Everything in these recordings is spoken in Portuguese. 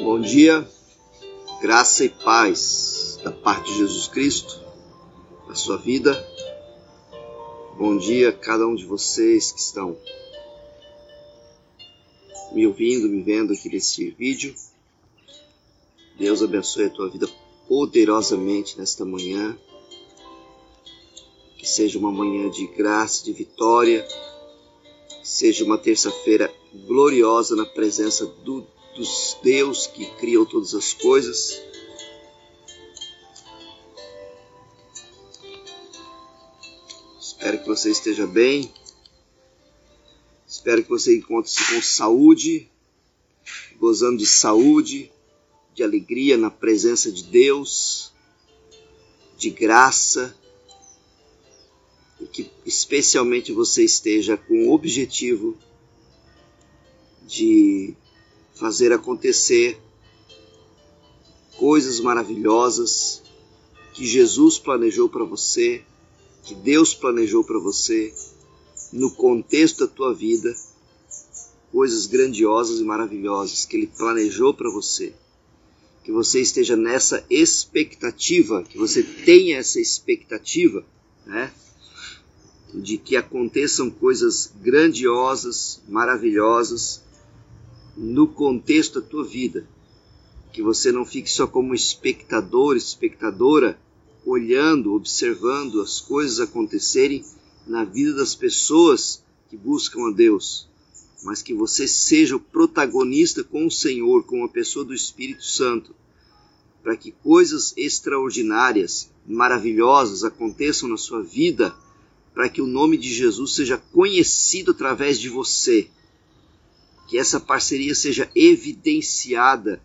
Bom dia, graça e paz da parte de Jesus Cristo na sua vida. Bom dia a cada um de vocês que estão me ouvindo, me vendo aqui nesse vídeo. Deus abençoe a tua vida poderosamente nesta manhã. Que seja uma manhã de graça, de vitória. Que seja uma terça-feira gloriosa na presença do, dos Deus que criou todas as coisas. Espero que você esteja bem. Espero que você encontre-se com saúde, gozando de saúde, de alegria na presença de Deus, de graça, e que especialmente você esteja com o objetivo de fazer acontecer coisas maravilhosas que Jesus planejou para você, que Deus planejou para você, no contexto da tua vida, coisas grandiosas e maravilhosas que Ele planejou para você. Que você esteja nessa expectativa, que você tenha essa expectativa, né? De que aconteçam coisas grandiosas, maravilhosas, no contexto da tua vida. Que você não fique só como espectador, espectadora, olhando, observando as coisas acontecerem na vida das pessoas que buscam a Deus, mas que você seja o protagonista com o Senhor, com a pessoa do Espírito Santo, para que coisas extraordinárias, maravilhosas aconteçam na sua vida, para que o nome de Jesus seja conhecido através de você que essa parceria seja evidenciada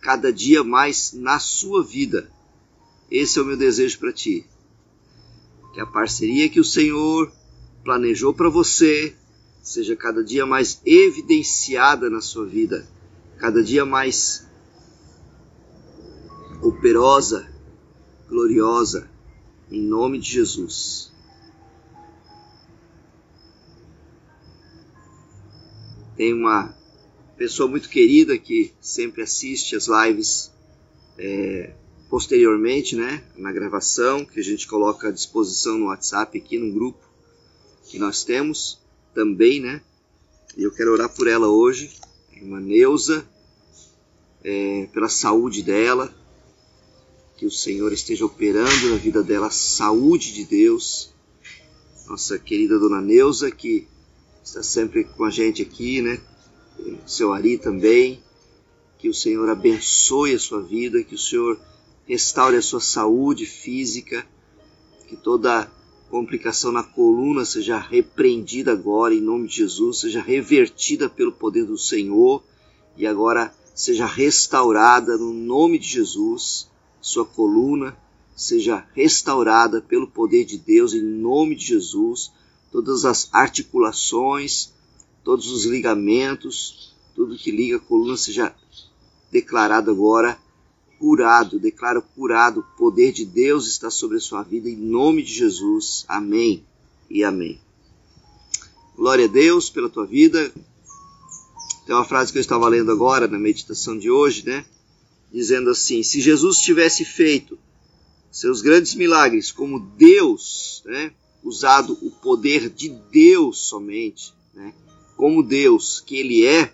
cada dia mais na sua vida. Esse é o meu desejo para ti. Que a parceria que o Senhor planejou para você seja cada dia mais evidenciada na sua vida, cada dia mais operosa, gloriosa, em nome de Jesus. Tem uma pessoa muito querida que sempre assiste as lives é, posteriormente, né, na gravação, que a gente coloca à disposição no WhatsApp aqui no grupo que nós temos também, né? E eu quero orar por ela hoje, a irmã Neuza, é, pela saúde dela, que o Senhor esteja operando na vida dela a saúde de Deus. Nossa querida dona Neuza, que está sempre com a gente aqui, né? Seu Ari também. Que o Senhor abençoe a sua vida, que o Senhor restaure a sua saúde física, que toda complicação na coluna seja repreendida agora em nome de Jesus, seja revertida pelo poder do Senhor e agora seja restaurada no nome de Jesus, sua coluna seja restaurada pelo poder de Deus em nome de Jesus todas as articulações, todos os ligamentos, tudo que liga a coluna seja declarado agora curado. Declaro curado. O poder de Deus está sobre a sua vida em nome de Jesus. Amém e amém. Glória a Deus pela tua vida. Tem uma frase que eu estava lendo agora na meditação de hoje, né? Dizendo assim: se Jesus tivesse feito seus grandes milagres como Deus, né? Usado o poder de Deus somente, né, como Deus que Ele é,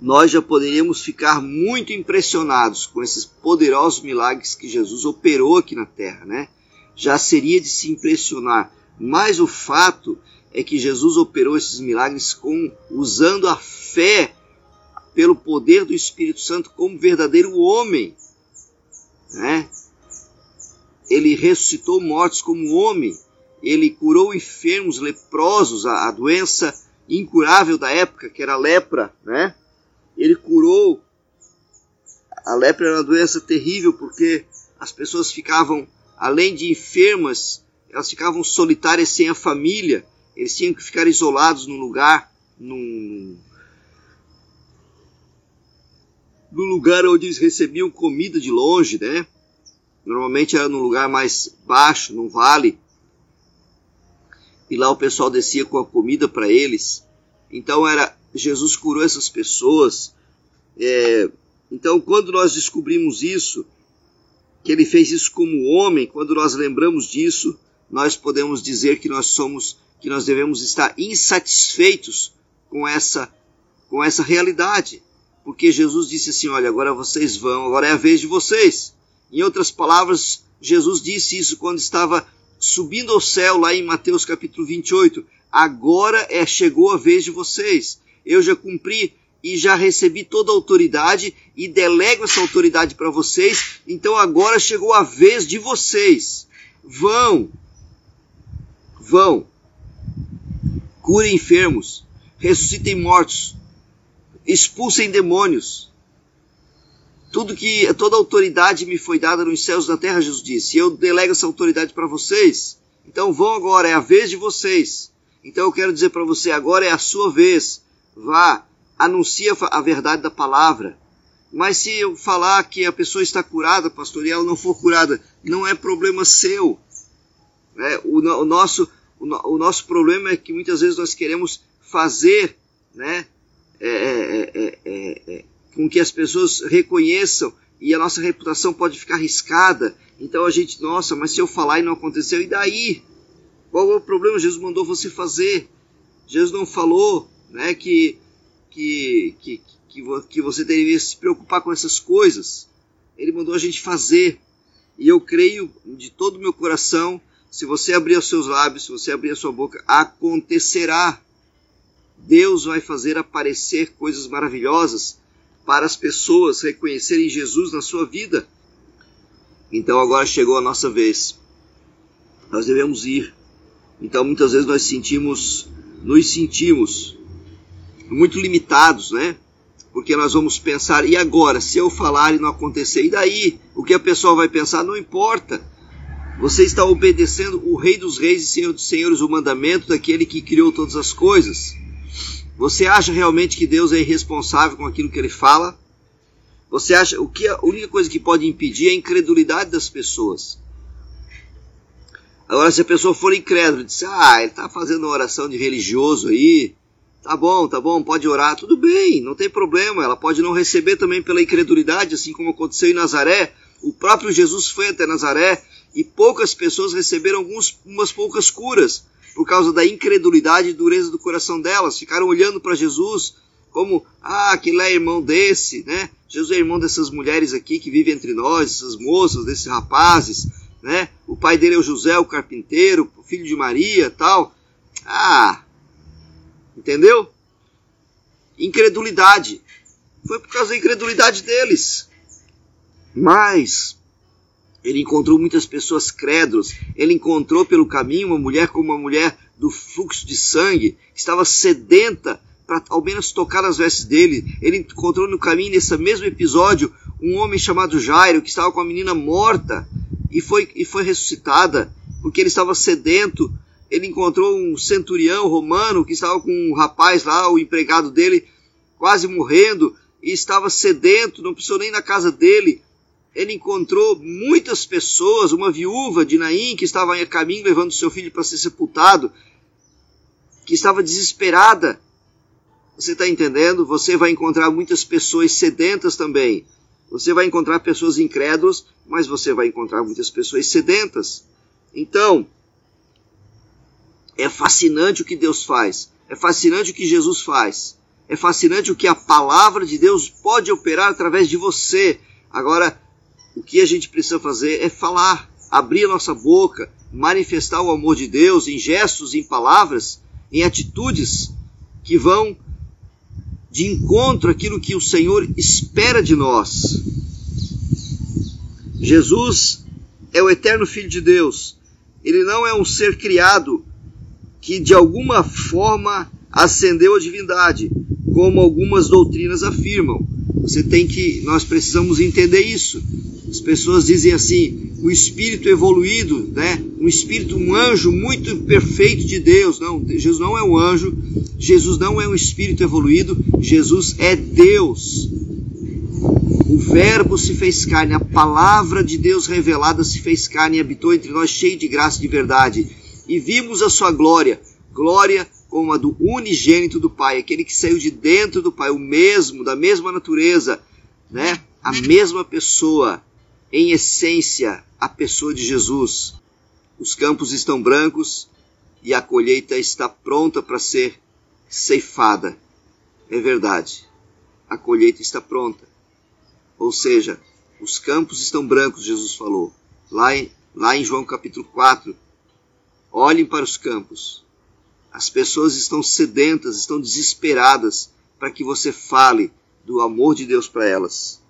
nós já poderíamos ficar muito impressionados com esses poderosos milagres que Jesus operou aqui na terra, né? Já seria de se impressionar. Mas o fato é que Jesus operou esses milagres com usando a fé pelo poder do Espírito Santo como verdadeiro homem, né? Ele ressuscitou mortos como homem, ele curou enfermos, leprosos, a, a doença incurável da época, que era a lepra, né? Ele curou. A lepra era uma doença terrível porque as pessoas ficavam, além de enfermas, elas ficavam solitárias sem a família. Eles tinham que ficar isolados num lugar, num, no lugar onde eles recebiam comida de longe, né? Normalmente era num lugar mais baixo, num vale. E lá o pessoal descia com a comida para eles. Então era Jesus curou essas pessoas É, então, quando nós descobrimos isso, que ele fez isso como homem, quando nós lembramos disso, nós podemos dizer que nós somos, que nós devemos estar insatisfeitos com essa, com essa realidade. Porque Jesus disse assim: Olha, agora vocês vão, agora é a vez de vocês. Em outras palavras, Jesus disse isso quando estava subindo ao céu, lá em Mateus capítulo 28. Agora é chegou a vez de vocês. Eu já cumpri e já recebi toda a autoridade e delego essa autoridade para vocês. Então agora chegou a vez de vocês. Vão, vão, curem enfermos, ressuscitem mortos, expulsem demônios. Tudo que toda autoridade me foi dada nos céus e na terra, Jesus disse. E eu delego essa autoridade para vocês. Então vão agora, é a vez de vocês. Então eu quero dizer para você, agora é a sua vez. Vá, anuncia a verdade da palavra. Mas se eu falar que a pessoa está curada, pastor, e ela não for curada, não é problema seu. É, o, o, nosso, o, o, nosso problema é que muitas vezes nós queremos fazer né, é é, é, é, é, com que as pessoas reconheçam e a nossa reputação pode ficar arriscada. Então a gente, nossa, mas se eu falar e não aconteceu, e daí? Qual é o problema? Jesus mandou você fazer. Jesus não falou né, que que, que, que, você deveria se preocupar com essas coisas. Ele mandou a gente fazer. E eu creio de todo o meu coração, se você abrir os seus lábios, se você abrir a sua boca, acontecerá. Deus vai fazer aparecer coisas maravilhosas para as pessoas reconhecerem Jesus na sua vida. Então agora chegou a nossa vez. Nós devemos ir. Então muitas vezes nós sentimos, nos sentimos muito limitados, né? Porque nós vamos pensar, e agora, se eu falar e não acontecer, e daí? O que a pessoa vai pensar não importa. Você está obedecendo o Rei dos Reis e Senhor dos Senhores, o mandamento daquele que criou todas as coisas. Você acha realmente que Deus é irresponsável com aquilo que ele fala? Você acha o que a única coisa que pode impedir é a incredulidade das pessoas. Agora, se a pessoa for incrédula disser, ah, ele está fazendo uma oração de religioso aí, Tá bom, tá bom, pode orar, tudo bem, não tem problema. Ela pode não receber também pela incredulidade, assim como aconteceu em Nazaré. O próprio Jesus foi até Nazaré e poucas pessoas receberam algumas umas poucas curas por causa da incredulidade e dureza do coração delas. Ficaram olhando para Jesus como, ah, aquele é irmão desse, né? Jesus é irmão dessas mulheres aqui que vivem entre nós, essas moças, desses rapazes, né? O pai dele é o José, o carpinteiro, filho de Maria, tal. Ah, Entendeu? Incredulidade. Foi por causa da incredulidade deles. Mas ele encontrou muitas pessoas crédulas. Ele encontrou pelo caminho uma mulher como uma mulher do fluxo de sangue, que estava sedenta para ao menos tocar nas vestes dele. Ele encontrou no caminho, nesse mesmo episódio, um homem chamado Jairo, que estava com a menina morta e foi, e foi ressuscitada, porque ele estava sedento ele encontrou um centurião romano que estava com um rapaz lá, o empregado dele, quase morrendo, e estava sedento, não precisou nem na casa dele. Ele encontrou muitas pessoas, uma viúva de Naim que estava a caminho levando seu filho para ser sepultado, que estava desesperada. Você está entendendo? Você vai encontrar muitas pessoas sedentas também. Você vai encontrar pessoas incrédulas, mas você vai encontrar muitas pessoas sedentas. Então, é fascinante o que Deus faz. É fascinante o que Jesus faz. É fascinante o que a palavra de Deus pode operar através de você. Agora, o que a gente precisa fazer é falar, abrir a nossa boca, manifestar o amor de Deus em gestos, em palavras, em atitudes que vão de encontro àquilo que o Senhor espera de nós. Jesus é o eterno Filho de Deus. Ele não é um ser criado que de alguma forma ascendeu à divindade, como algumas doutrinas afirmam. Você tem que, nós precisamos entender isso. As pessoas dizem assim, o espírito evoluído, né? Um espírito, um anjo muito perfeito de Deus. Não, Jesus não é um anjo, Jesus não é um espírito evoluído, Jesus é Deus. O Verbo se fez carne, a palavra de Deus revelada se fez carne e habitou entre nós cheio de graça e de verdade e vimos a sua glória, glória como a do unigênito do Pai, aquele que saiu de dentro do Pai, o mesmo, da mesma natureza, né? A mesma pessoa, em essência, a pessoa de Jesus. Os campos estão brancos e a colheita está pronta para ser ceifada. É verdade. A colheita está pronta. Ou seja, os campos estão brancos, Jesus falou. Lá em, lá em João capítulo 4. Olhem para os campos. As pessoas estão sedentas, estão desesperadas para que você fale do amor de Deus para elas.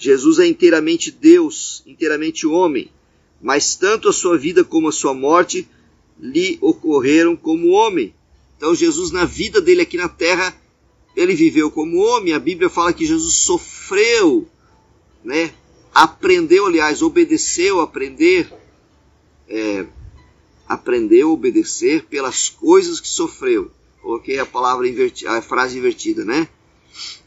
Jesus é inteiramente Deus, inteiramente homem, mas tanto a sua vida como a sua morte lhe ocorreram como homem. Então Jesus na vida dele aqui na terra, ele viveu como homem. A Bíblia fala que Jesus sofreu, né? Aprendeu, aliás, obedeceu, aprender, é, aprendeu a obedecer pelas coisas que sofreu. Coloquei a palavra invertida, a frase invertida, né?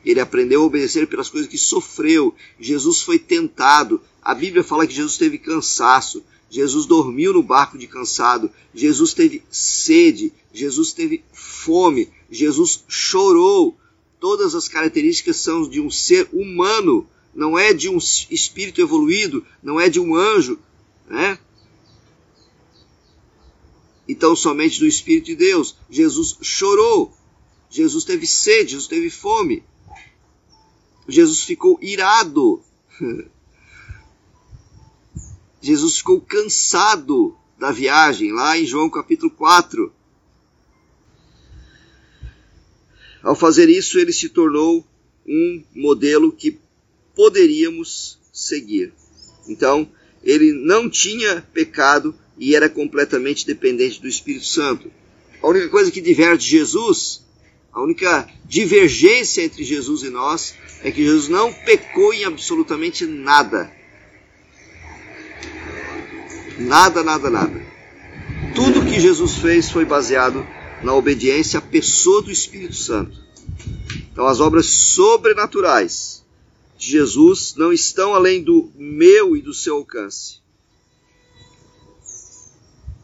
Ele aprendeu a obedecer pelas coisas que sofreu. Jesus foi tentado. A Bíblia fala que Jesus teve cansaço. Jesus dormiu no barco de cansado. Jesus teve sede. Jesus teve fome. Jesus chorou. Todas as características são de um ser humano. Não é de um espírito evoluído. Não é de um anjo. Né? então somente do Espírito de Deus. Jesus chorou, Jesus teve sede, Jesus teve fome, Jesus ficou irado, Jesus ficou cansado da viagem, lá em João capítulo 4. Ao fazer isso, ele se tornou um modelo que poderíamos seguir. Então, ele não tinha pecado, e era completamente dependente do Espírito Santo. A única coisa que diverge Jesus, a única divergência entre Jesus e nós, é que Jesus não pecou em absolutamente nada. Nada, nada, nada. Tudo que Jesus fez foi baseado na obediência à pessoa do Espírito Santo. Então, as obras sobrenaturais de Jesus não estão além do meu e do seu alcance.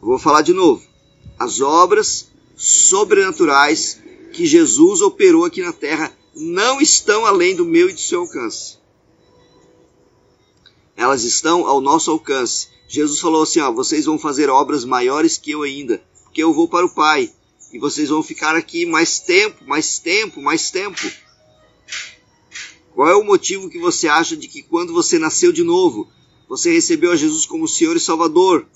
Vou falar de novo. As obras sobrenaturais que Jesus operou aqui na terra não estão além do meu e do seu alcance. Elas estão ao nosso alcance. Jesus falou assim: ó, vocês vão fazer obras maiores que eu ainda, porque eu vou para o Pai. E vocês vão ficar aqui mais tempo, mais tempo, mais tempo. Qual é o motivo que você acha de que quando você nasceu de novo, você recebeu a Jesus como Senhor e Salvador?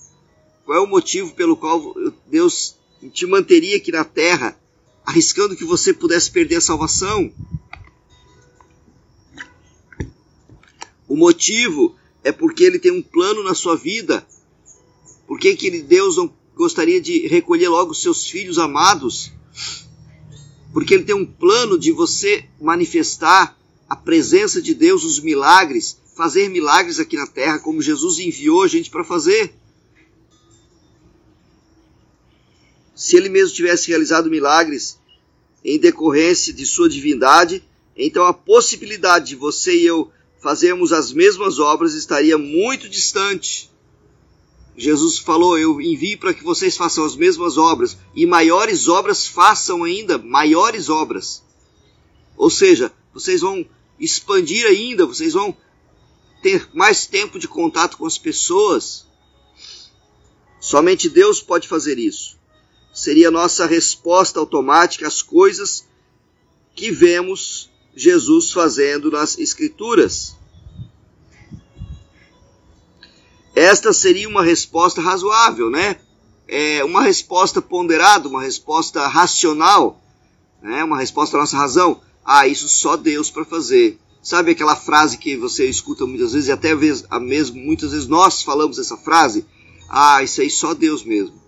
Qual é o motivo pelo qual Deus te manteria aqui na terra, arriscando que você pudesse perder a salvação? O motivo é porque Ele tem um plano na sua vida. Por que, que Deus não gostaria de recolher logo seus filhos amados? Porque Ele tem um plano de você manifestar a presença de Deus, os milagres, fazer milagres aqui na terra, como Jesus enviou a gente para fazer. Se ele mesmo tivesse realizado milagres em decorrência de sua divindade, então a possibilidade de você e eu fazermos as mesmas obras estaria muito distante. Jesus falou: Eu envio para que vocês façam as mesmas obras, e maiores obras façam ainda, maiores obras. Ou seja, vocês vão expandir ainda, vocês vão ter mais tempo de contato com as pessoas. Somente Deus pode fazer isso seria nossa resposta automática às coisas que vemos Jesus fazendo nas Escrituras. Esta seria uma resposta razoável, né? É uma resposta ponderada, uma resposta racional, né? uma resposta à nossa razão. Ah, isso só Deus para fazer. Sabe aquela frase que você escuta muitas vezes, e até mesmo muitas vezes nós falamos essa frase? Ah, isso aí só Deus mesmo.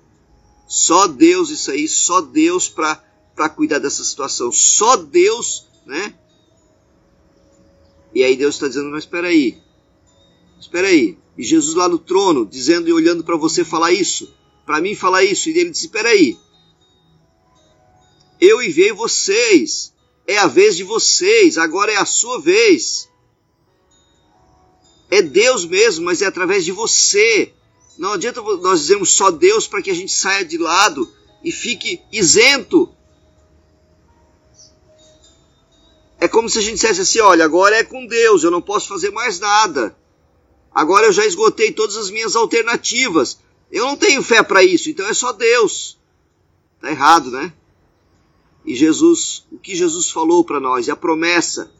Só Deus isso aí, só Deus para cuidar dessa situação. Só Deus, né? E aí Deus está dizendo, mas espera aí. Espera aí. E Jesus lá no trono, dizendo e olhando para você falar isso, para mim falar isso, e ele disse, espera aí. Eu enviei vocês. É a vez de vocês, agora é a sua vez. É Deus mesmo, mas é através de você Não adianta nós dizermos só Deus para que a gente saia de lado e fique isento. É como se a gente dissesse assim: olha, agora é com Deus, eu não posso fazer mais nada. Agora eu já esgotei todas as minhas alternativas. Eu não tenho fé para isso, então é só Deus. Tá errado, né? E Jesus, o que Jesus falou para nós, e a promessa,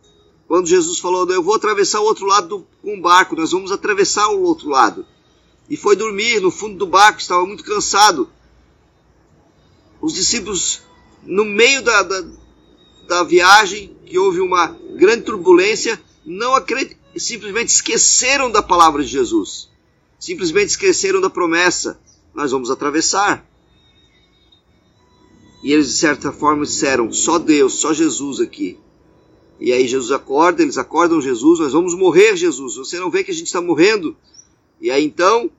quando Jesus falou, eu vou atravessar o outro lado do, com um barco, nós vamos atravessar o outro lado. E foi dormir no fundo do barco, estava muito cansado. Os discípulos, no meio da, da, da viagem, que houve uma grande turbulência, não acreditaram simplesmente esqueceram da palavra de Jesus. Simplesmente esqueceram da promessa. Nós vamos atravessar. E eles, de certa forma, disseram: só Deus, só Jesus aqui. E aí Jesus acorda, eles acordam Jesus, nós vamos morrer, Jesus. Você não vê que a gente está morrendo? E aí então,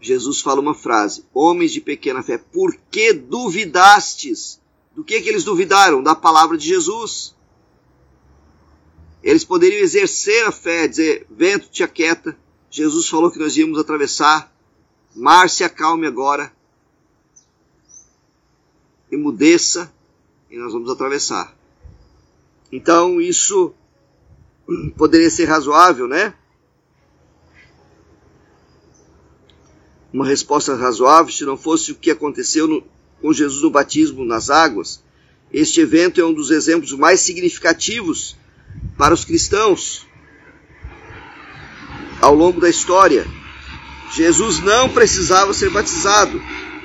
Jesus fala uma frase: Homens de pequena fé, por que duvidastes? Do que, que eles duvidaram? Da palavra de Jesus. Eles poderiam exercer a fé, dizer: vento te aquieta. Jesus falou que nós íamos atravessar. Mar se acalme agora. Emudeça e nós vamos atravessar. Então isso poderia ser razoável, né? Uma resposta razoável se não fosse o que aconteceu no, com Jesus no batismo nas águas. Este evento é um dos exemplos mais significativos para os cristãos ao longo da história. Jesus não precisava ser batizado,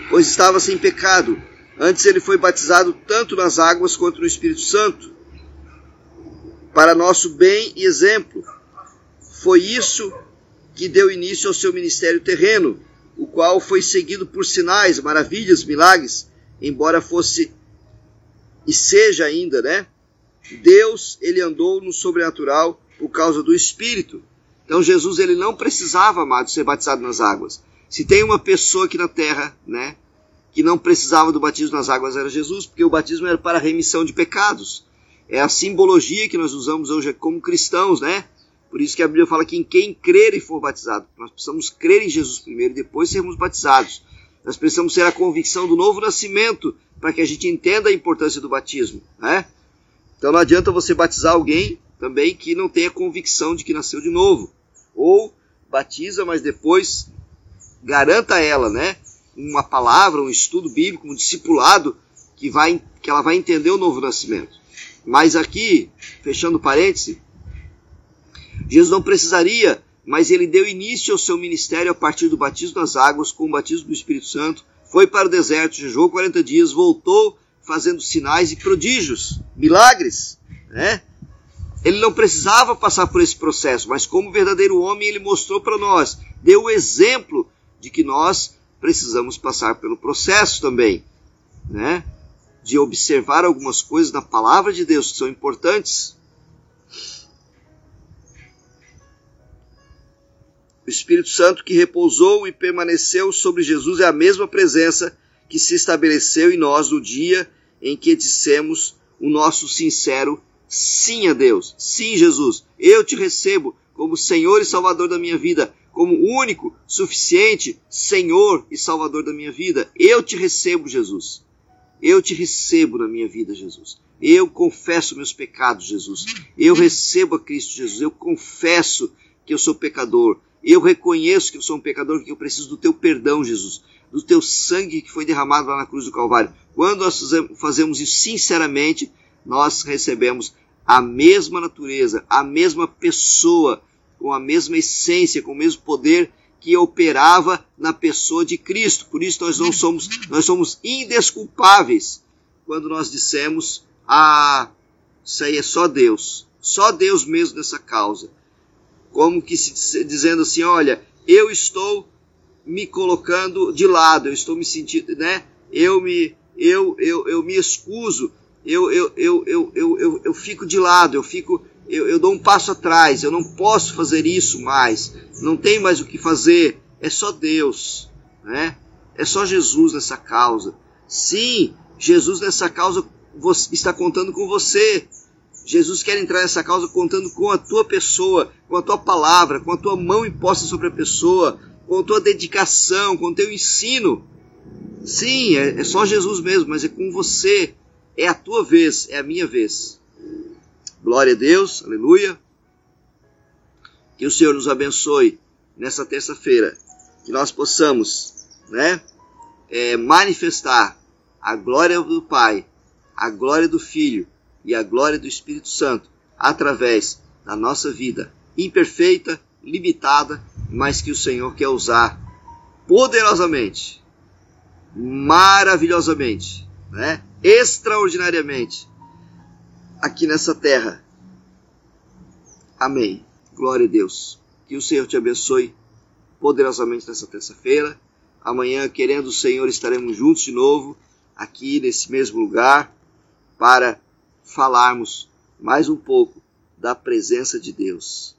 pois estava sem pecado. Antes ele foi batizado tanto nas águas quanto no Espírito Santo, para nosso bem e exemplo. Foi isso que deu início ao seu ministério terreno, o qual foi seguido por sinais, maravilhas, milagres, embora fosse e seja ainda, né? Deus, ele andou no sobrenatural por causa do Espírito. Então Jesus ele não precisava, amado, ser batizado nas águas. Se tem uma pessoa aqui na terra, né, que não precisava do batismo nas águas era Jesus, porque o batismo era para remissão de pecados. É a simbologia que nós usamos hoje como cristãos, né? Por isso que a Bíblia fala que em quem crer e for batizado. Nós precisamos crer em Jesus primeiro e depois sermos batizados. Nós precisamos ter a convicção do novo nascimento para que a gente entenda a importância do batismo, né? Então não adianta você batizar alguém também que não tenha convicção de que nasceu de novo. Ou batiza, mas depois garanta ela, né? Uma palavra, um estudo bíblico, um discipulado que, vai, que ela vai entender o novo nascimento. Mas aqui, fechando parêntese, Jesus não precisaria, mas ele deu início ao seu ministério a partir do batismo nas águas, com o batismo do Espírito Santo, foi para o deserto, jejuou 40 dias, voltou fazendo sinais e prodígios, milagres, né? Ele não precisava passar por esse processo, mas como verdadeiro homem, ele mostrou para nós, deu o exemplo de que nós precisamos passar pelo processo também, né? De observar algumas coisas na palavra de Deus que são importantes. O Espírito Santo que repousou e permaneceu sobre Jesus é a mesma presença que se estabeleceu em nós no dia em que dissemos o nosso sincero sim a Deus. Sim, Jesus, eu te recebo como Senhor e Salvador da minha vida, como único, suficiente Senhor e Salvador da minha vida. Eu te recebo, Jesus. Eu te recebo na minha vida, Jesus. Eu confesso meus pecados, Jesus. Eu recebo a Cristo Jesus. Eu confesso que eu sou pecador. Eu reconheço que eu sou um pecador, que eu preciso do teu perdão, Jesus do teu sangue que foi derramado lá na cruz do Calvário. Quando nós fazemos isso sinceramente, nós recebemos a mesma natureza, a mesma pessoa, com a mesma essência, com o mesmo poder que operava na pessoa de Cristo. Por isso nós não somos, nós somos indesculpáveis quando nós dissemos: "Ah, isso aí é só Deus, só Deus mesmo nessa causa". Como que se dizendo assim, olha, eu estou me colocando de lado, eu estou me sentindo, né? Eu me, eu, eu, eu me excuso, eu, eu, eu, eu, eu, eu, eu fico de lado, eu fico, eu, eu dou um passo atrás, eu não posso fazer isso mais, não tem mais o que fazer, é só Deus, né? É só Jesus nessa causa. Sim, Jesus nessa causa está contando com você. Jesus quer entrar nessa causa contando com a tua pessoa, com a tua palavra, com a tua mão imposta sobre a pessoa, com a tua dedicação, com o teu ensino. Sim, é, é só Jesus mesmo, mas é com você. É a tua vez, é a minha vez. Glória a Deus, aleluia. Que o Senhor nos abençoe nessa terça-feira. Que nós possamos, né, é, manifestar a glória do Pai, a glória do Filho e a glória do Espírito Santo através da nossa vida imperfeita, limitada, mas que o Senhor quer usar poderosamente, maravilhosamente, né? extraordinariamente aqui nessa terra. Amém. Glória a Deus. Que o Senhor te abençoe poderosamente nessa terça-feira. Amanhã, querendo o Senhor, estaremos juntos de novo aqui nesse mesmo lugar para falarmos mais um pouco da presença de Deus,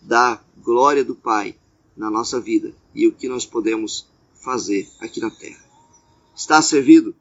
da glória do Pai na nossa vida e o que nós podemos fazer aqui na terra. Está servido?